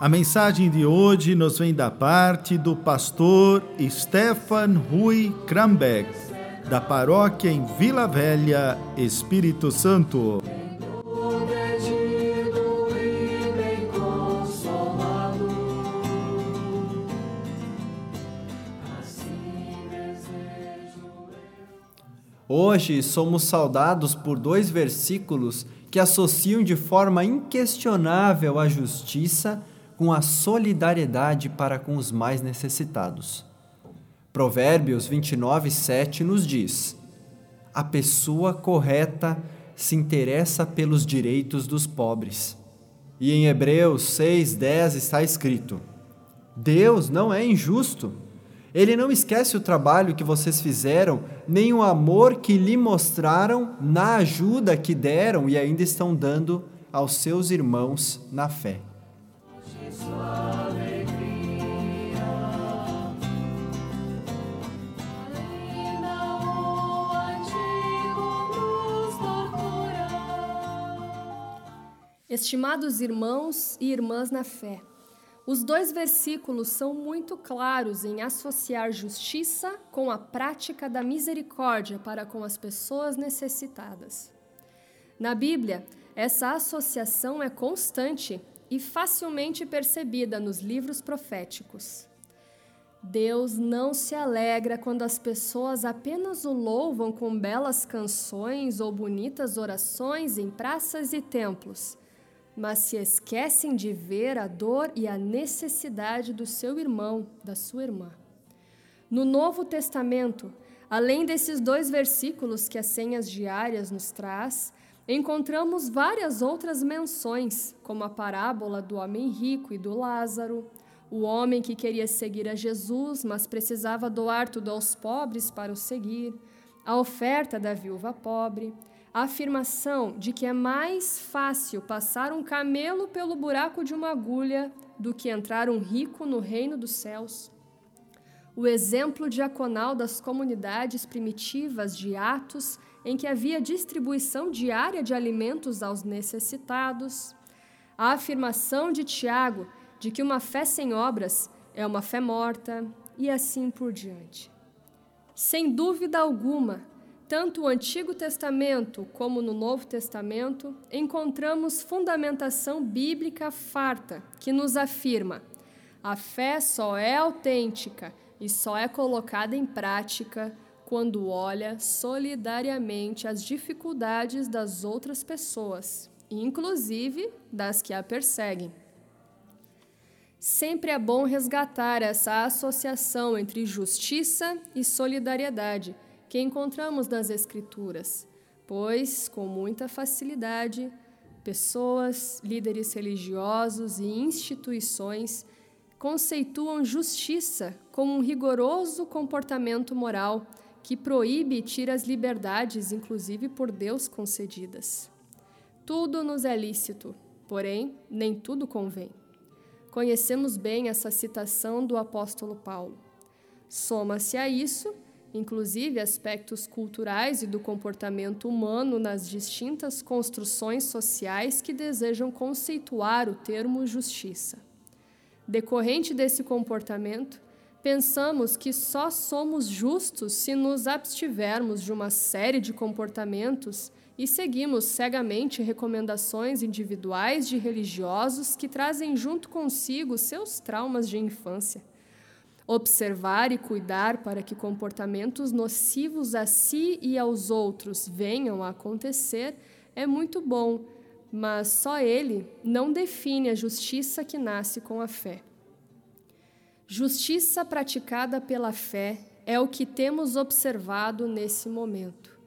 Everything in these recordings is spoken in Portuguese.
a mensagem de hoje nos vem da parte do pastor Stefan Rui Krambeck, da paróquia em Vila Velha, Espírito Santo. Hoje somos saudados por dois versículos que associam de forma inquestionável a justiça com a solidariedade para com os mais necessitados. Provérbios 29, 7 nos diz: A pessoa correta se interessa pelos direitos dos pobres. E em Hebreus 6, 10 está escrito: Deus não é injusto. Ele não esquece o trabalho que vocês fizeram, nem o amor que lhe mostraram na ajuda que deram e ainda estão dando aos seus irmãos na fé. Estimados irmãos e irmãs na fé, os dois versículos são muito claros em associar justiça com a prática da misericórdia para com as pessoas necessitadas. Na Bíblia, essa associação é constante e facilmente percebida nos livros proféticos. Deus não se alegra quando as pessoas apenas o louvam com belas canções ou bonitas orações em praças e templos mas se esquecem de ver a dor e a necessidade do seu irmão, da sua irmã. No Novo Testamento, além desses dois versículos que as senhas diárias nos traz, encontramos várias outras menções, como a parábola do homem rico e do Lázaro, o homem que queria seguir a Jesus, mas precisava doar tudo aos pobres para o seguir, a oferta da viúva pobre, a afirmação de que é mais fácil passar um camelo pelo buraco de uma agulha do que entrar um rico no reino dos céus. O exemplo diaconal das comunidades primitivas de Atos, em que havia distribuição diária de alimentos aos necessitados. A afirmação de Tiago de que uma fé sem obras é uma fé morta, e assim por diante. Sem dúvida alguma, tanto o Antigo Testamento como no Novo Testamento, encontramos fundamentação bíblica farta que nos afirma: a fé só é autêntica e só é colocada em prática quando olha solidariamente as dificuldades das outras pessoas, inclusive das que a perseguem. Sempre é bom resgatar essa associação entre justiça e solidariedade que encontramos nas Escrituras, pois, com muita facilidade, pessoas, líderes religiosos e instituições conceituam justiça como um rigoroso comportamento moral que proíbe e tira as liberdades, inclusive por Deus concedidas. Tudo nos é lícito, porém, nem tudo convém. Conhecemos bem essa citação do apóstolo Paulo. Soma-se a isso inclusive aspectos culturais e do comportamento humano nas distintas construções sociais que desejam conceituar o termo justiça. Decorrente desse comportamento, pensamos que só somos justos se nos abstivermos de uma série de comportamentos e seguimos cegamente recomendações individuais de religiosos que trazem junto consigo seus traumas de infância Observar e cuidar para que comportamentos nocivos a si e aos outros venham a acontecer é muito bom, mas só ele não define a justiça que nasce com a fé. Justiça praticada pela fé é o que temos observado nesse momento.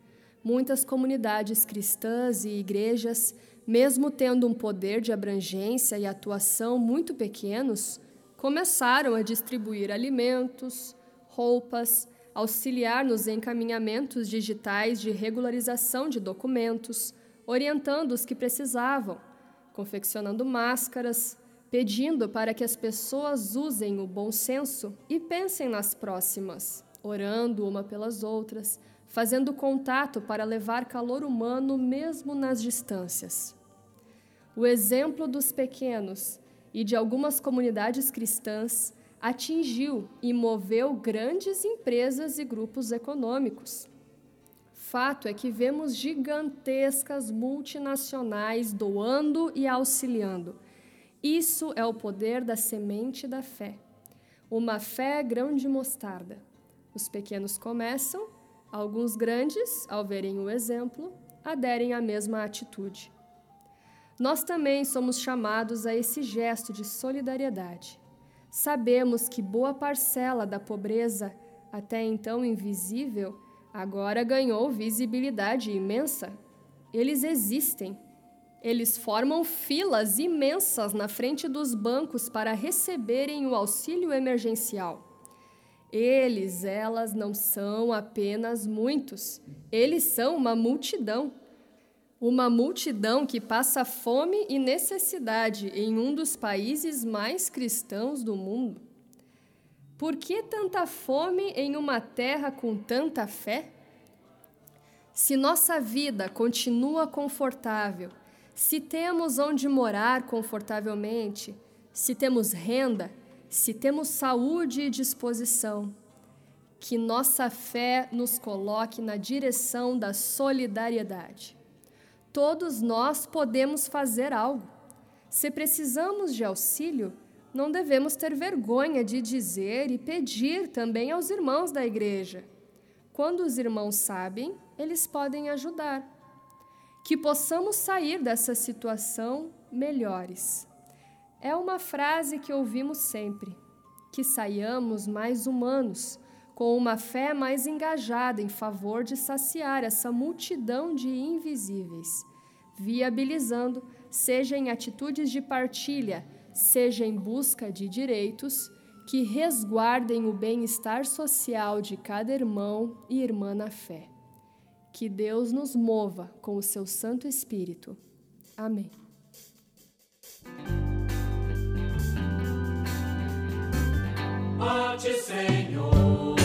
Muitas comunidades cristãs e igrejas, mesmo tendo um poder de abrangência e atuação muito pequenos, começaram a distribuir alimentos, roupas, auxiliar nos encaminhamentos digitais de regularização de documentos, orientando os que precisavam, confeccionando máscaras, pedindo para que as pessoas usem o bom senso e pensem nas próximas, orando uma pelas outras, fazendo contato para levar calor humano mesmo nas distâncias. O exemplo dos pequenos e de algumas comunidades cristãs atingiu e moveu grandes empresas e grupos econômicos. Fato é que vemos gigantescas multinacionais doando e auxiliando. Isso é o poder da semente da fé. Uma fé grão de mostarda. Os pequenos começam, alguns grandes, ao verem o exemplo, aderem à mesma atitude. Nós também somos chamados a esse gesto de solidariedade. Sabemos que boa parcela da pobreza, até então invisível, agora ganhou visibilidade imensa. Eles existem. Eles formam filas imensas na frente dos bancos para receberem o auxílio emergencial. Eles, elas não são apenas muitos, eles são uma multidão. Uma multidão que passa fome e necessidade em um dos países mais cristãos do mundo. Por que tanta fome em uma terra com tanta fé? Se nossa vida continua confortável, se temos onde morar confortavelmente, se temos renda, se temos saúde e disposição, que nossa fé nos coloque na direção da solidariedade. Todos nós podemos fazer algo. Se precisamos de auxílio, não devemos ter vergonha de dizer e pedir também aos irmãos da igreja. Quando os irmãos sabem, eles podem ajudar. Que possamos sair dessa situação melhores. É uma frase que ouvimos sempre: que saiamos mais humanos, com uma fé mais engajada em favor de saciar essa multidão de invisíveis, viabilizando, seja em atitudes de partilha, seja em busca de direitos, que resguardem o bem-estar social de cada irmão e irmã na fé. Que Deus nos mova com o seu Santo Espírito. Amém. A Senhor.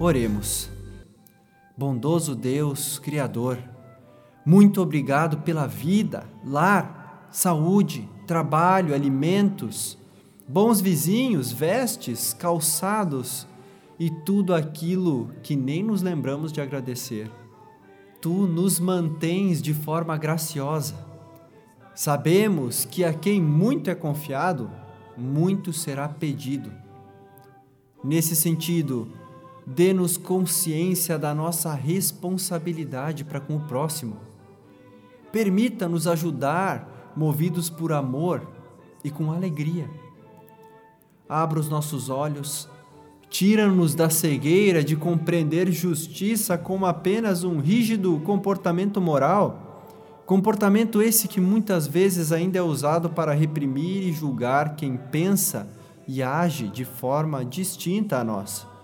Oremos. Bondoso Deus, Criador, muito obrigado pela vida, lar, saúde, trabalho, alimentos, bons vizinhos, vestes, calçados e tudo aquilo que nem nos lembramos de agradecer. Tu nos mantens de forma graciosa. Sabemos que a quem muito é confiado, muito será pedido. Nesse sentido, dê-nos consciência da nossa responsabilidade para com o próximo. Permita-nos ajudar, movidos por amor e com alegria. Abra os nossos olhos, tira-nos da cegueira de compreender justiça como apenas um rígido comportamento moral, comportamento esse que muitas vezes ainda é usado para reprimir e julgar quem pensa e age de forma distinta à nossa.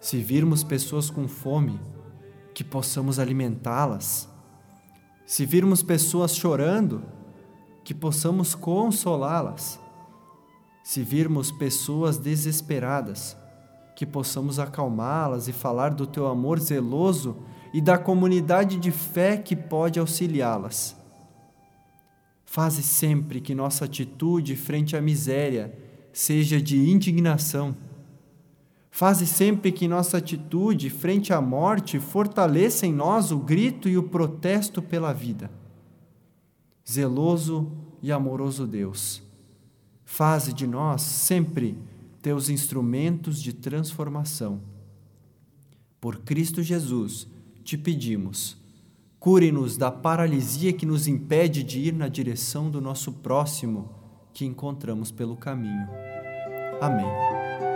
Se virmos pessoas com fome, que possamos alimentá-las. Se virmos pessoas chorando, que possamos consolá-las. Se virmos pessoas desesperadas, que possamos acalmá-las e falar do teu amor zeloso e da comunidade de fé que pode auxiliá-las. Faze sempre que nossa atitude frente à miséria seja de indignação. Faze sempre que nossa atitude frente à morte fortaleça em nós o grito e o protesto pela vida. Zeloso e amoroso Deus, faze de nós sempre teus instrumentos de transformação. Por Cristo Jesus, te pedimos, cure-nos da paralisia que nos impede de ir na direção do nosso próximo que encontramos pelo caminho. Amém.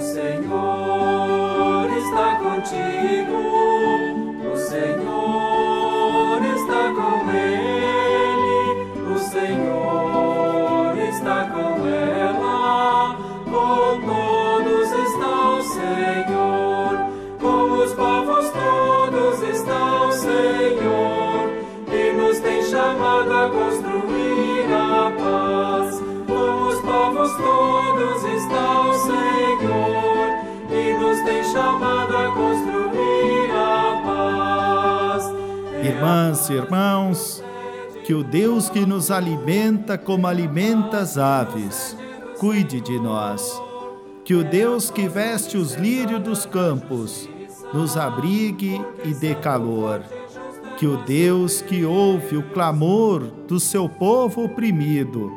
Senhor está contigo, o Senhor Irmãs e irmãos, que o Deus que nos alimenta como alimenta as aves, cuide de nós. Que o Deus que veste os lírios dos campos, nos abrigue e dê calor. Que o Deus que ouve o clamor do seu povo oprimido,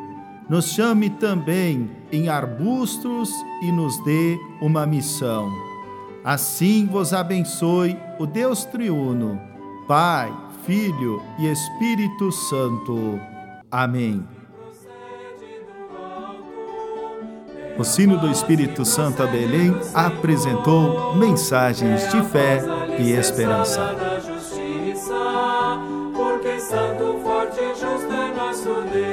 nos chame também em arbustos e nos dê uma missão. Assim vos abençoe o Deus triuno, Pai, Filho e Espírito Santo. Amém. O Sino do Espírito Santo a Belém apresentou mensagens de fé e esperança. Porque santo, forte e justo é nosso Deus.